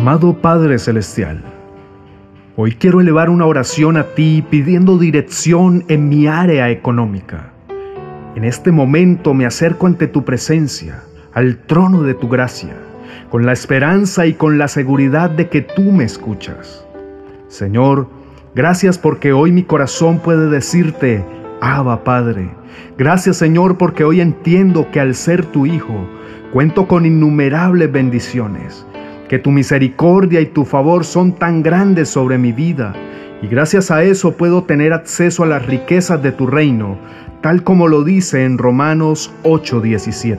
Amado Padre Celestial, hoy quiero elevar una oración a ti pidiendo dirección en mi área económica. En este momento me acerco ante tu presencia, al trono de tu gracia, con la esperanza y con la seguridad de que tú me escuchas. Señor, gracias porque hoy mi corazón puede decirte, Abba Padre. Gracias Señor porque hoy entiendo que al ser tu Hijo, cuento con innumerables bendiciones que tu misericordia y tu favor son tan grandes sobre mi vida, y gracias a eso puedo tener acceso a las riquezas de tu reino, tal como lo dice en Romanos 8:17.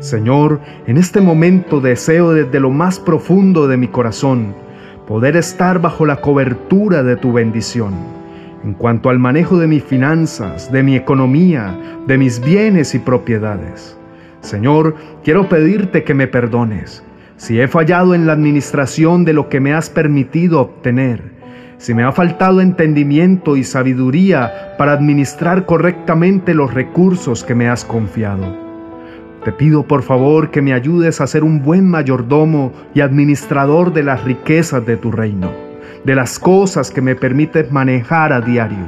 Señor, en este momento deseo desde lo más profundo de mi corazón poder estar bajo la cobertura de tu bendición. En cuanto al manejo de mis finanzas, de mi economía, de mis bienes y propiedades. Señor, quiero pedirte que me perdones si he fallado en la administración de lo que me has permitido obtener, si me ha faltado entendimiento y sabiduría para administrar correctamente los recursos que me has confiado. Te pido por favor que me ayudes a ser un buen mayordomo y administrador de las riquezas de tu reino, de las cosas que me permites manejar a diario.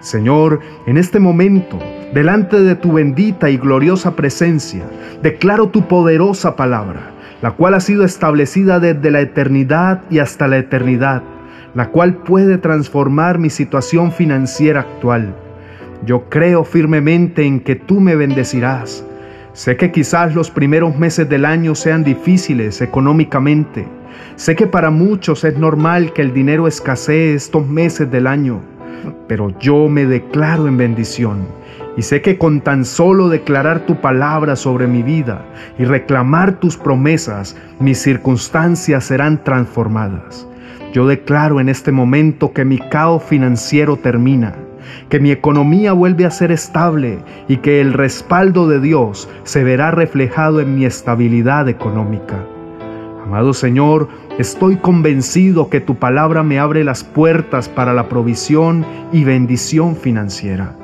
Señor, en este momento, delante de tu bendita y gloriosa presencia, declaro tu poderosa palabra la cual ha sido establecida desde la eternidad y hasta la eternidad, la cual puede transformar mi situación financiera actual. Yo creo firmemente en que tú me bendecirás. Sé que quizás los primeros meses del año sean difíciles económicamente. Sé que para muchos es normal que el dinero escasee estos meses del año, pero yo me declaro en bendición y sé que con tan solo declarar tu palabra sobre mi vida y reclamar tus promesas, mis circunstancias serán transformadas. Yo declaro en este momento que mi caos financiero termina, que mi economía vuelve a ser estable y que el respaldo de Dios se verá reflejado en mi estabilidad económica. Amado Señor, estoy convencido que tu palabra me abre las puertas para la provisión y bendición financiera.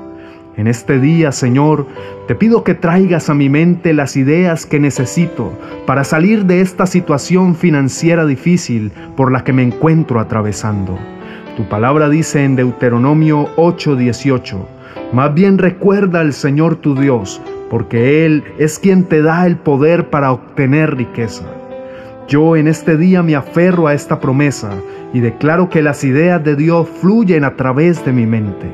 En este día, Señor, te pido que traigas a mi mente las ideas que necesito para salir de esta situación financiera difícil por la que me encuentro atravesando. Tu palabra dice en Deuteronomio 8:18, más bien recuerda al Señor tu Dios, porque Él es quien te da el poder para obtener riqueza. Yo en este día me aferro a esta promesa y declaro que las ideas de Dios fluyen a través de mi mente.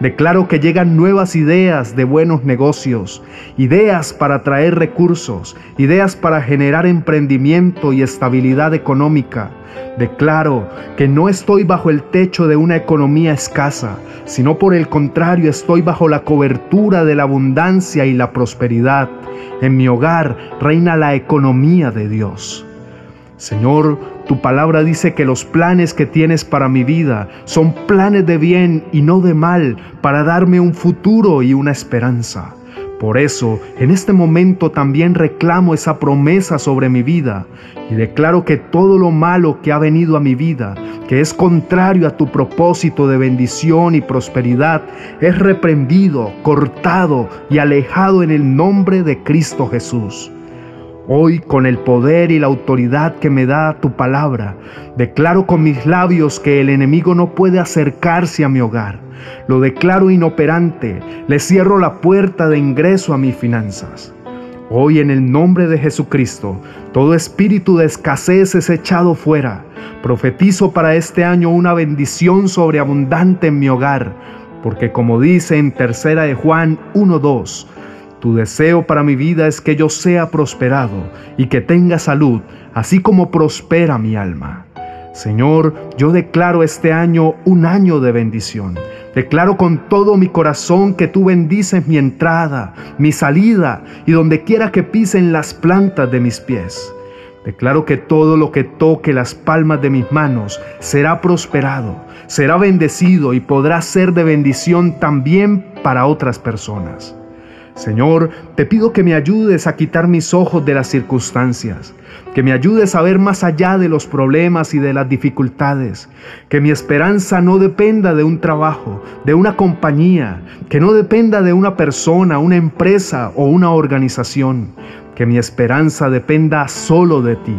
Declaro que llegan nuevas ideas de buenos negocios, ideas para traer recursos, ideas para generar emprendimiento y estabilidad económica. Declaro que no estoy bajo el techo de una economía escasa, sino por el contrario estoy bajo la cobertura de la abundancia y la prosperidad. En mi hogar reina la economía de Dios. Señor, tu palabra dice que los planes que tienes para mi vida son planes de bien y no de mal, para darme un futuro y una esperanza. Por eso, en este momento también reclamo esa promesa sobre mi vida y declaro que todo lo malo que ha venido a mi vida, que es contrario a tu propósito de bendición y prosperidad, es reprendido, cortado y alejado en el nombre de Cristo Jesús. Hoy, con el poder y la autoridad que me da tu palabra, declaro con mis labios que el enemigo no puede acercarse a mi hogar. Lo declaro inoperante, le cierro la puerta de ingreso a mis finanzas. Hoy en el nombre de Jesucristo, todo espíritu de escasez es echado fuera. Profetizo para este año una bendición sobreabundante en mi hogar, porque como dice en tercera de Juan 1:2, tu deseo para mi vida es que yo sea prosperado y que tenga salud, así como prospera mi alma. Señor, yo declaro este año un año de bendición. Declaro con todo mi corazón que tú bendices mi entrada, mi salida y donde quiera que pisen las plantas de mis pies. Declaro que todo lo que toque las palmas de mis manos será prosperado, será bendecido y podrá ser de bendición también para otras personas. Señor, te pido que me ayudes a quitar mis ojos de las circunstancias, que me ayudes a ver más allá de los problemas y de las dificultades, que mi esperanza no dependa de un trabajo, de una compañía, que no dependa de una persona, una empresa o una organización, que mi esperanza dependa solo de ti.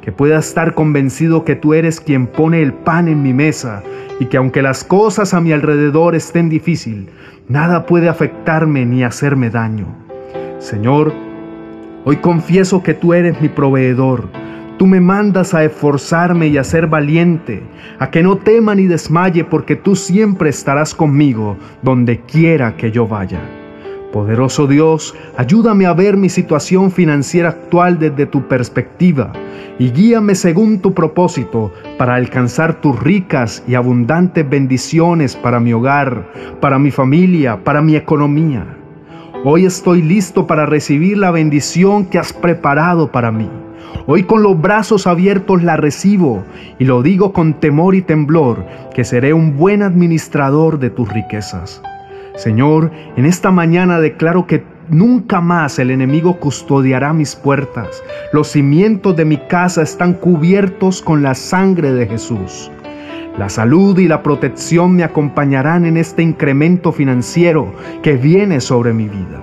que pueda estar convencido que tú eres quien pone el pan en mi mesa y que aunque las cosas a mi alrededor estén difícil, nada puede afectarme ni hacerme daño. Señor, hoy confieso que tú eres mi proveedor. Tú me mandas a esforzarme y a ser valiente, a que no tema ni desmaye, porque tú siempre estarás conmigo donde quiera que yo vaya. Poderoso Dios, ayúdame a ver mi situación financiera actual desde tu perspectiva y guíame según tu propósito para alcanzar tus ricas y abundantes bendiciones para mi hogar, para mi familia, para mi economía. Hoy estoy listo para recibir la bendición que has preparado para mí. Hoy con los brazos abiertos la recibo y lo digo con temor y temblor que seré un buen administrador de tus riquezas. Señor, en esta mañana declaro que nunca más el enemigo custodiará mis puertas. Los cimientos de mi casa están cubiertos con la sangre de Jesús. La salud y la protección me acompañarán en este incremento financiero que viene sobre mi vida.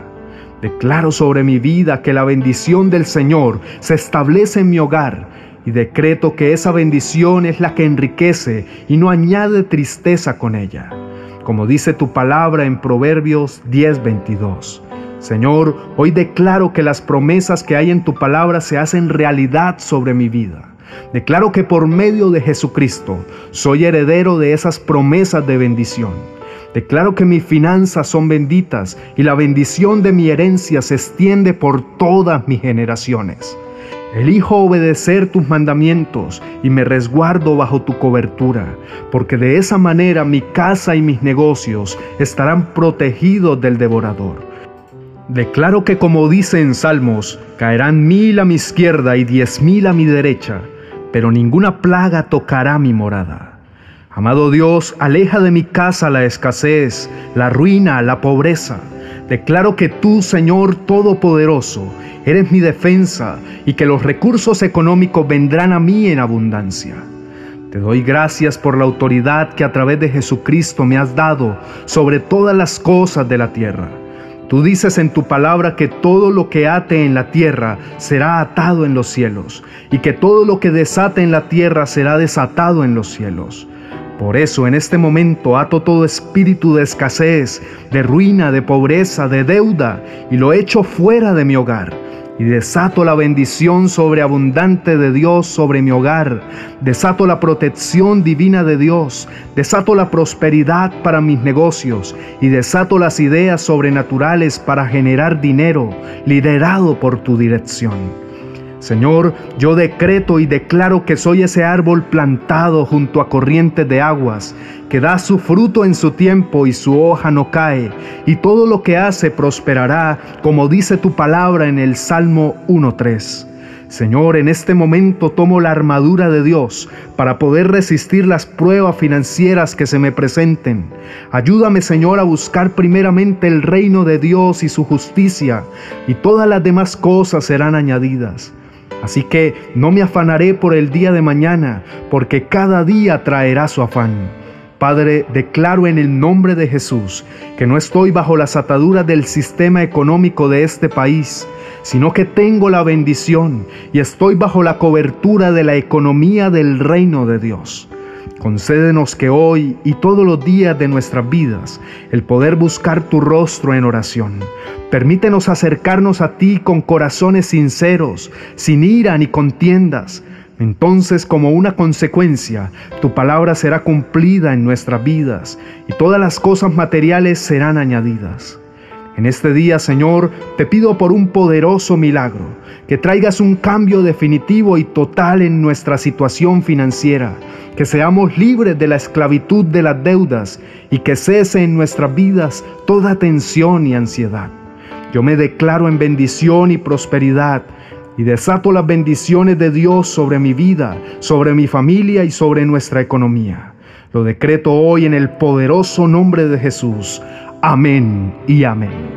Declaro sobre mi vida que la bendición del Señor se establece en mi hogar y decreto que esa bendición es la que enriquece y no añade tristeza con ella como dice tu palabra en Proverbios 10:22. Señor, hoy declaro que las promesas que hay en tu palabra se hacen realidad sobre mi vida. Declaro que por medio de Jesucristo soy heredero de esas promesas de bendición. Declaro que mis finanzas son benditas y la bendición de mi herencia se extiende por todas mis generaciones. Elijo obedecer tus mandamientos y me resguardo bajo tu cobertura, porque de esa manera mi casa y mis negocios estarán protegidos del devorador. Declaro que como dice en Salmos, caerán mil a mi izquierda y diez mil a mi derecha, pero ninguna plaga tocará mi morada. Amado Dios, aleja de mi casa la escasez, la ruina, la pobreza. Declaro que tú, Señor Todopoderoso, eres mi defensa y que los recursos económicos vendrán a mí en abundancia. Te doy gracias por la autoridad que a través de Jesucristo me has dado sobre todas las cosas de la tierra. Tú dices en tu palabra que todo lo que ate en la tierra será atado en los cielos, y que todo lo que desate en la tierra será desatado en los cielos. Por eso en este momento ato todo espíritu de escasez, de ruina, de pobreza, de deuda, y lo echo fuera de mi hogar. Y desato la bendición sobreabundante de Dios sobre mi hogar, desato la protección divina de Dios, desato la prosperidad para mis negocios. Y desato las ideas sobrenaturales para generar dinero liderado por tu dirección. Señor, yo decreto y declaro que soy ese árbol plantado junto a corrientes de aguas, que da su fruto en su tiempo y su hoja no cae, y todo lo que hace prosperará, como dice tu palabra en el Salmo 1.3. Señor, en este momento tomo la armadura de Dios para poder resistir las pruebas financieras que se me presenten. Ayúdame, Señor, a buscar primeramente el reino de Dios y su justicia, y todas las demás cosas serán añadidas. Así que no me afanaré por el día de mañana, porque cada día traerá su afán. Padre, declaro en el nombre de Jesús que no estoy bajo las ataduras del sistema económico de este país, sino que tengo la bendición y estoy bajo la cobertura de la economía del reino de Dios. Concédenos que hoy y todos los días de nuestras vidas el poder buscar tu rostro en oración. Permítenos acercarnos a ti con corazones sinceros, sin ira ni contiendas. Entonces, como una consecuencia, tu palabra será cumplida en nuestras vidas y todas las cosas materiales serán añadidas. En este día, Señor, te pido por un poderoso milagro, que traigas un cambio definitivo y total en nuestra situación financiera, que seamos libres de la esclavitud de las deudas y que cese en nuestras vidas toda tensión y ansiedad. Yo me declaro en bendición y prosperidad y desato las bendiciones de Dios sobre mi vida, sobre mi familia y sobre nuestra economía. Lo decreto hoy en el poderoso nombre de Jesús. Amén y amén.